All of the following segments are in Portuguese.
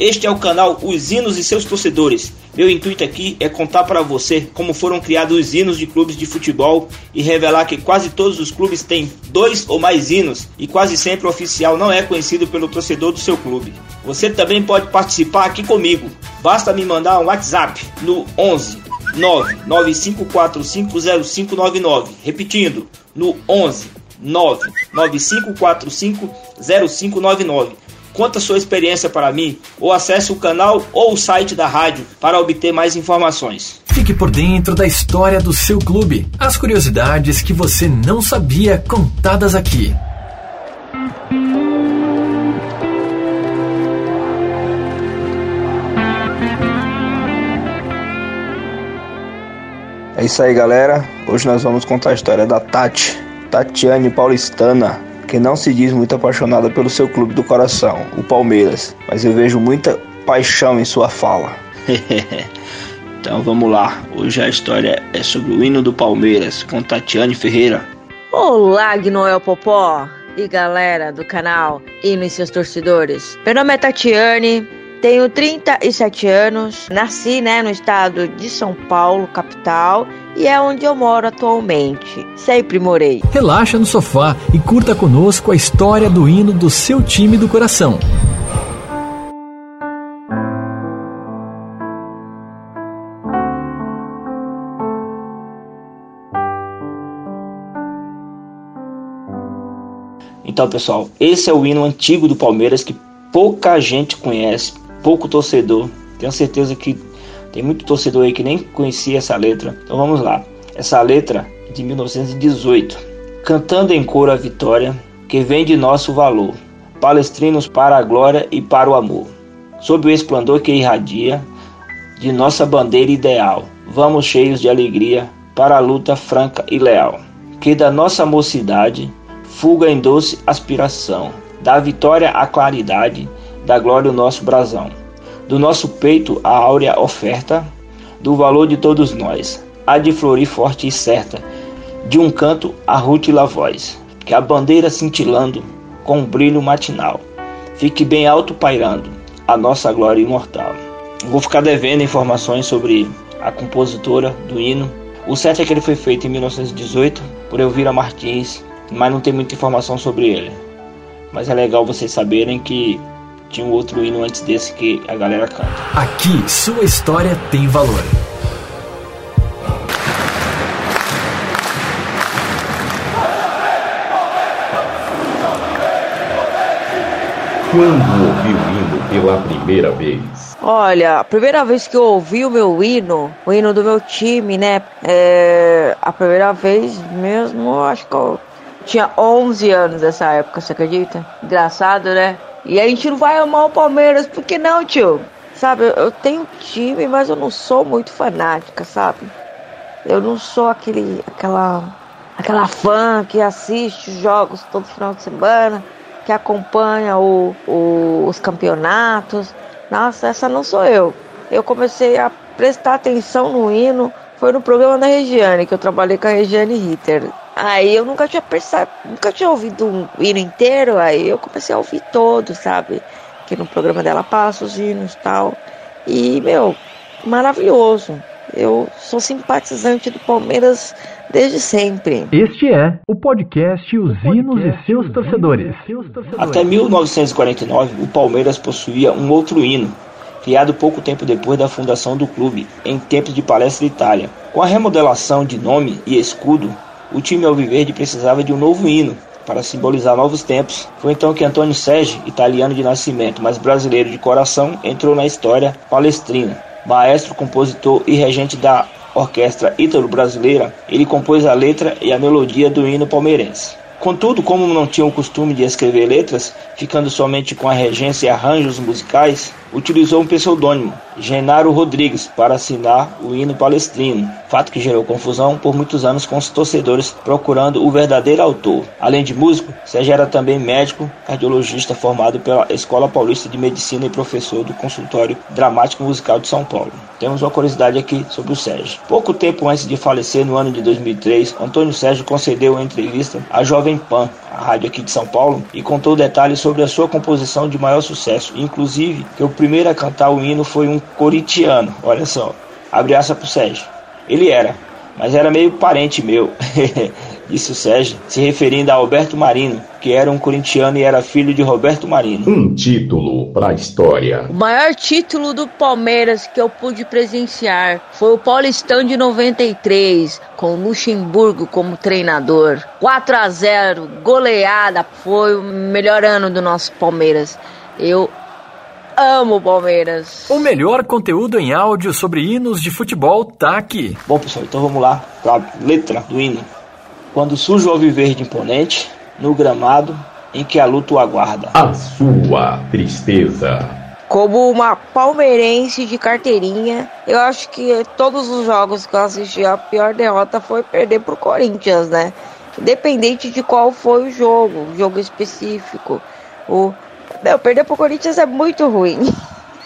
Este é o canal Os Hinos e seus torcedores. Meu intuito aqui é contar para você como foram criados os hinos de clubes de futebol e revelar que quase todos os clubes têm dois ou mais hinos e quase sempre o oficial não é conhecido pelo torcedor do seu clube. Você também pode participar aqui comigo. Basta me mandar um WhatsApp no 11 995450599. Repetindo, no 11 995450599 Conta sua experiência para mim ou acesse o canal ou o site da rádio para obter mais informações. Fique por dentro da história do seu clube. As curiosidades que você não sabia contadas aqui. É isso aí, galera. Hoje nós vamos contar a história da Tati, Tatiane Paulistana, que não se diz muito apaixonada pelo seu clube do coração, o Palmeiras, mas eu vejo muita paixão em sua fala. então vamos lá, hoje a história é sobre o hino do Palmeiras com Tatiane Ferreira. Olá, Gnoel Popó e galera do canal Hino e seus torcedores. Meu nome é Tatiane, tenho 37 anos, nasci né, no estado de São Paulo, capital, e é onde eu moro atualmente. Sempre morei. Relaxa no sofá e curta conosco a história do hino do seu time do coração. Então, pessoal, esse é o hino antigo do Palmeiras que pouca gente conhece, pouco torcedor. Tenho certeza que tem muito torcedor aí que nem conhecia essa letra. Então vamos lá. Essa letra é de 1918. Cantando em coro a vitória, que vem de nosso valor. Palestrinos para a glória e para o amor. Sob o esplendor que irradia de nossa bandeira ideal, vamos cheios de alegria para a luta franca e leal. Que da nossa mocidade fuga em doce aspiração, da vitória a claridade, da glória o nosso brasão do nosso peito a áurea oferta, do valor de todos nós, há de florir forte e certa, de um canto a rútila voz, que a bandeira cintilando com um brilho matinal, fique bem alto pairando a nossa glória imortal. Vou ficar devendo informações sobre a compositora do hino. O certo é que ele foi feito em 1918 por Elvira Martins, mas não tem muita informação sobre ele. Mas é legal vocês saberem que tinha um outro hino antes desse que a galera canta. Aqui, sua história tem valor. Quando ouviu o hino pela primeira vez? Olha, a primeira vez que eu ouvi o meu hino, o hino do meu time, né? É, a primeira vez mesmo, acho que eu tinha 11 anos nessa época, você acredita? Engraçado, né? E a gente não vai amar o Palmeiras, por que não, tio? Sabe, eu tenho time, mas eu não sou muito fanática, sabe? Eu não sou aquele, aquela, aquela fã que assiste os jogos todo final de semana, que acompanha o, o, os campeonatos. Nossa, essa não sou eu. Eu comecei a prestar atenção no hino, foi no programa da Regiane, que eu trabalhei com a Regiane Ritter. Aí eu nunca tinha pensado, nunca tinha ouvido um hino inteiro, aí eu comecei a ouvir todo, sabe? Que no programa dela passa os hinos e tal. E, meu, maravilhoso. Eu sou simpatizante do Palmeiras desde sempre. Este é o podcast Os Hinos e seus torcedores. Até 1949, o Palmeiras possuía um outro hino, criado pouco tempo depois da fundação do clube, em tempos de Palestra Itália. Com a remodelação de nome e escudo, o time alviverde precisava de um novo hino para simbolizar novos tempos. Foi então que Antônio Sérgio, italiano de nascimento, mas brasileiro de coração, entrou na história palestrina. Maestro, compositor e regente da orquestra ítalo-brasileira, ele compôs a letra e a melodia do hino palmeirense. Contudo, como não tinha o costume de escrever letras, ficando somente com a regência e arranjos musicais, utilizou um pseudônimo, Genaro Rodrigues, para assinar o hino palestrino, fato que gerou confusão por muitos anos com os torcedores procurando o verdadeiro autor. Além de músico, Sérgio era também médico, cardiologista formado pela Escola Paulista de Medicina e professor do Consultório Dramático Musical de São Paulo. Temos uma curiosidade aqui sobre o Sérgio. Pouco tempo antes de falecer, no ano de 2003, Antônio Sérgio concedeu uma entrevista à Jovem Pan, a rádio aqui de São Paulo, e contou detalhes sobre a sua composição de maior sucesso, inclusive que o primeiro a cantar o hino foi um corintiano. Olha só, abre pro Sérgio. Ele era, mas era meio parente meu, disse o Sérgio, se referindo a Alberto Marino, que era um corintiano e era filho de Roberto Marino. Um título para a história. O maior título do Palmeiras que eu pude presenciar foi o Paulistão de 93, com o Luxemburgo como treinador. 4 a 0, goleada, foi o melhor ano do nosso Palmeiras. Eu amo o Palmeiras. O melhor conteúdo em áudio sobre hinos de futebol tá aqui. Bom, pessoal, então vamos lá para a letra do hino. Quando surge o alviverde imponente, no gramado em que a luta o aguarda. A sua tristeza. Como uma palmeirense de carteirinha, eu acho que todos os jogos que eu assisti, a pior derrota foi perder pro Corinthians, né? Independente de qual foi o jogo, o jogo específico. O... Não, perder pro Corinthians é muito ruim.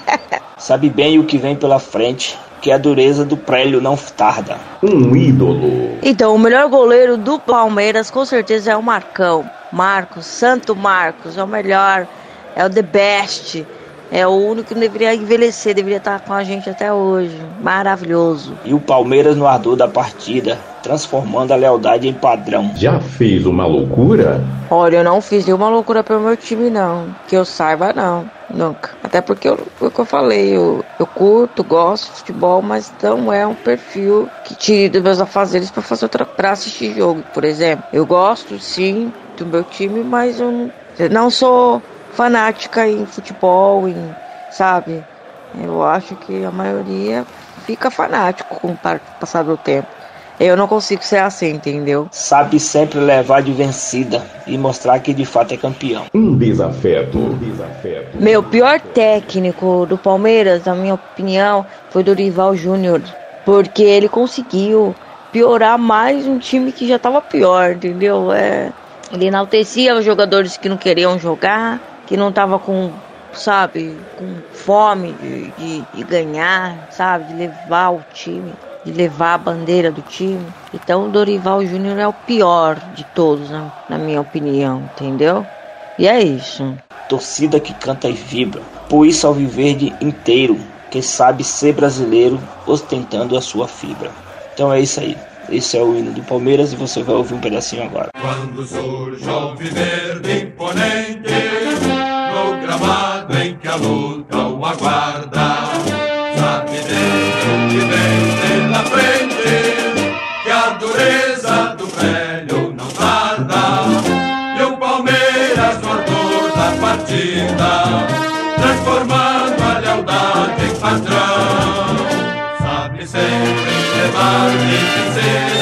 Sabe bem o que vem pela frente, que a dureza do prélio não tarda. Um ídolo. Então, o melhor goleiro do Palmeiras com certeza é o Marcão. Marcos, Santo Marcos, é o melhor, é o the best. É o único que deveria envelhecer, deveria estar com a gente até hoje. Maravilhoso. E o Palmeiras no ardor da partida, transformando a lealdade em padrão. Já fez uma loucura? Olha, eu não fiz nenhuma loucura pelo meu time, não. Que eu saiba, não. Nunca. Até porque eu, o que eu falei, eu, eu curto, gosto de futebol, mas não é um perfil que tire dos meus afazeres para fazer outra, pra assistir jogo, por exemplo. Eu gosto, sim, do meu time, mas eu não, eu não sou fanática em futebol, em, sabe? Eu acho que a maioria fica fanático com o passar do tempo. Eu não consigo ser assim, entendeu? Sabe sempre levar de vencida e mostrar que de fato é campeão. Um desafeto. Um desafeto. Meu pior técnico do Palmeiras, na minha opinião, foi Dorival Júnior. Porque ele conseguiu piorar mais um time que já estava pior, entendeu? É, ele enaltecia os jogadores que não queriam jogar, que não tava com, sabe, com fome de, de, de, ganhar, sabe, de levar o time, de levar a bandeira do time. Então o Dorival Júnior é o pior de todos, né, na minha opinião, entendeu? E é isso. Torcida que canta e vibra, por isso ao viverde inteiro, que sabe ser brasileiro, ostentando a sua fibra. Então é isso aí. Esse é o hino do Palmeiras e você vai ouvir um pedacinho agora. Quando surge o viverde padrão, sabe sempre levar e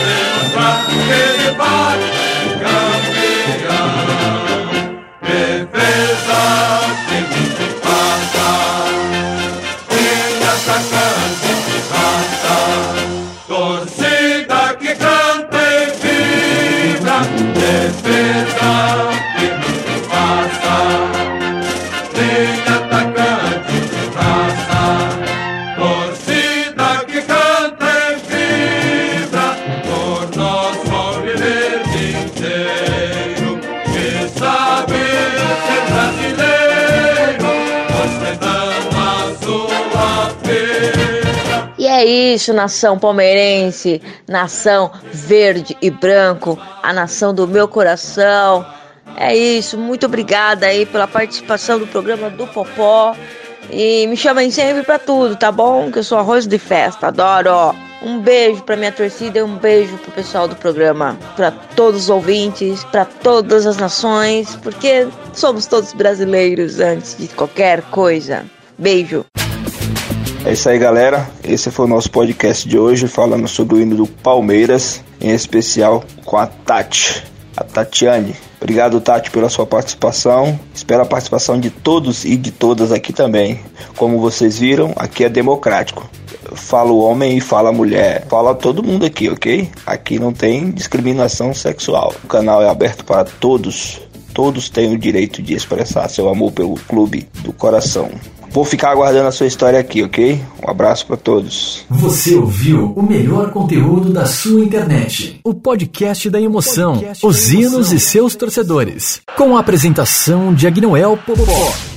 é isso, nação palmeirense, nação verde e branco, a nação do meu coração. É isso, muito obrigada aí pela participação do programa do Popó. E me chamem sempre pra tudo, tá bom? Que eu sou arroz de festa, adoro. Um beijo pra minha torcida e um beijo pro pessoal do programa, pra todos os ouvintes, pra todas as nações, porque somos todos brasileiros antes de qualquer coisa. Beijo. É isso aí, galera. Esse foi o nosso podcast de hoje, falando sobre o hino do Palmeiras, em especial com a Tati, a Tatiane. Obrigado, Tati, pela sua participação. Espero a participação de todos e de todas aqui também. Como vocês viram, aqui é democrático. Fala o homem e fala a mulher. Fala todo mundo aqui, ok? Aqui não tem discriminação sexual. O canal é aberto para todos. Todos têm o direito de expressar seu amor pelo clube do coração. Vou ficar aguardando a sua história aqui, ok? Um abraço para todos. Você ouviu o melhor conteúdo da sua internet. O podcast da emoção, podcast os hinos e seus torcedores. Com a apresentação de Agnoel Popó.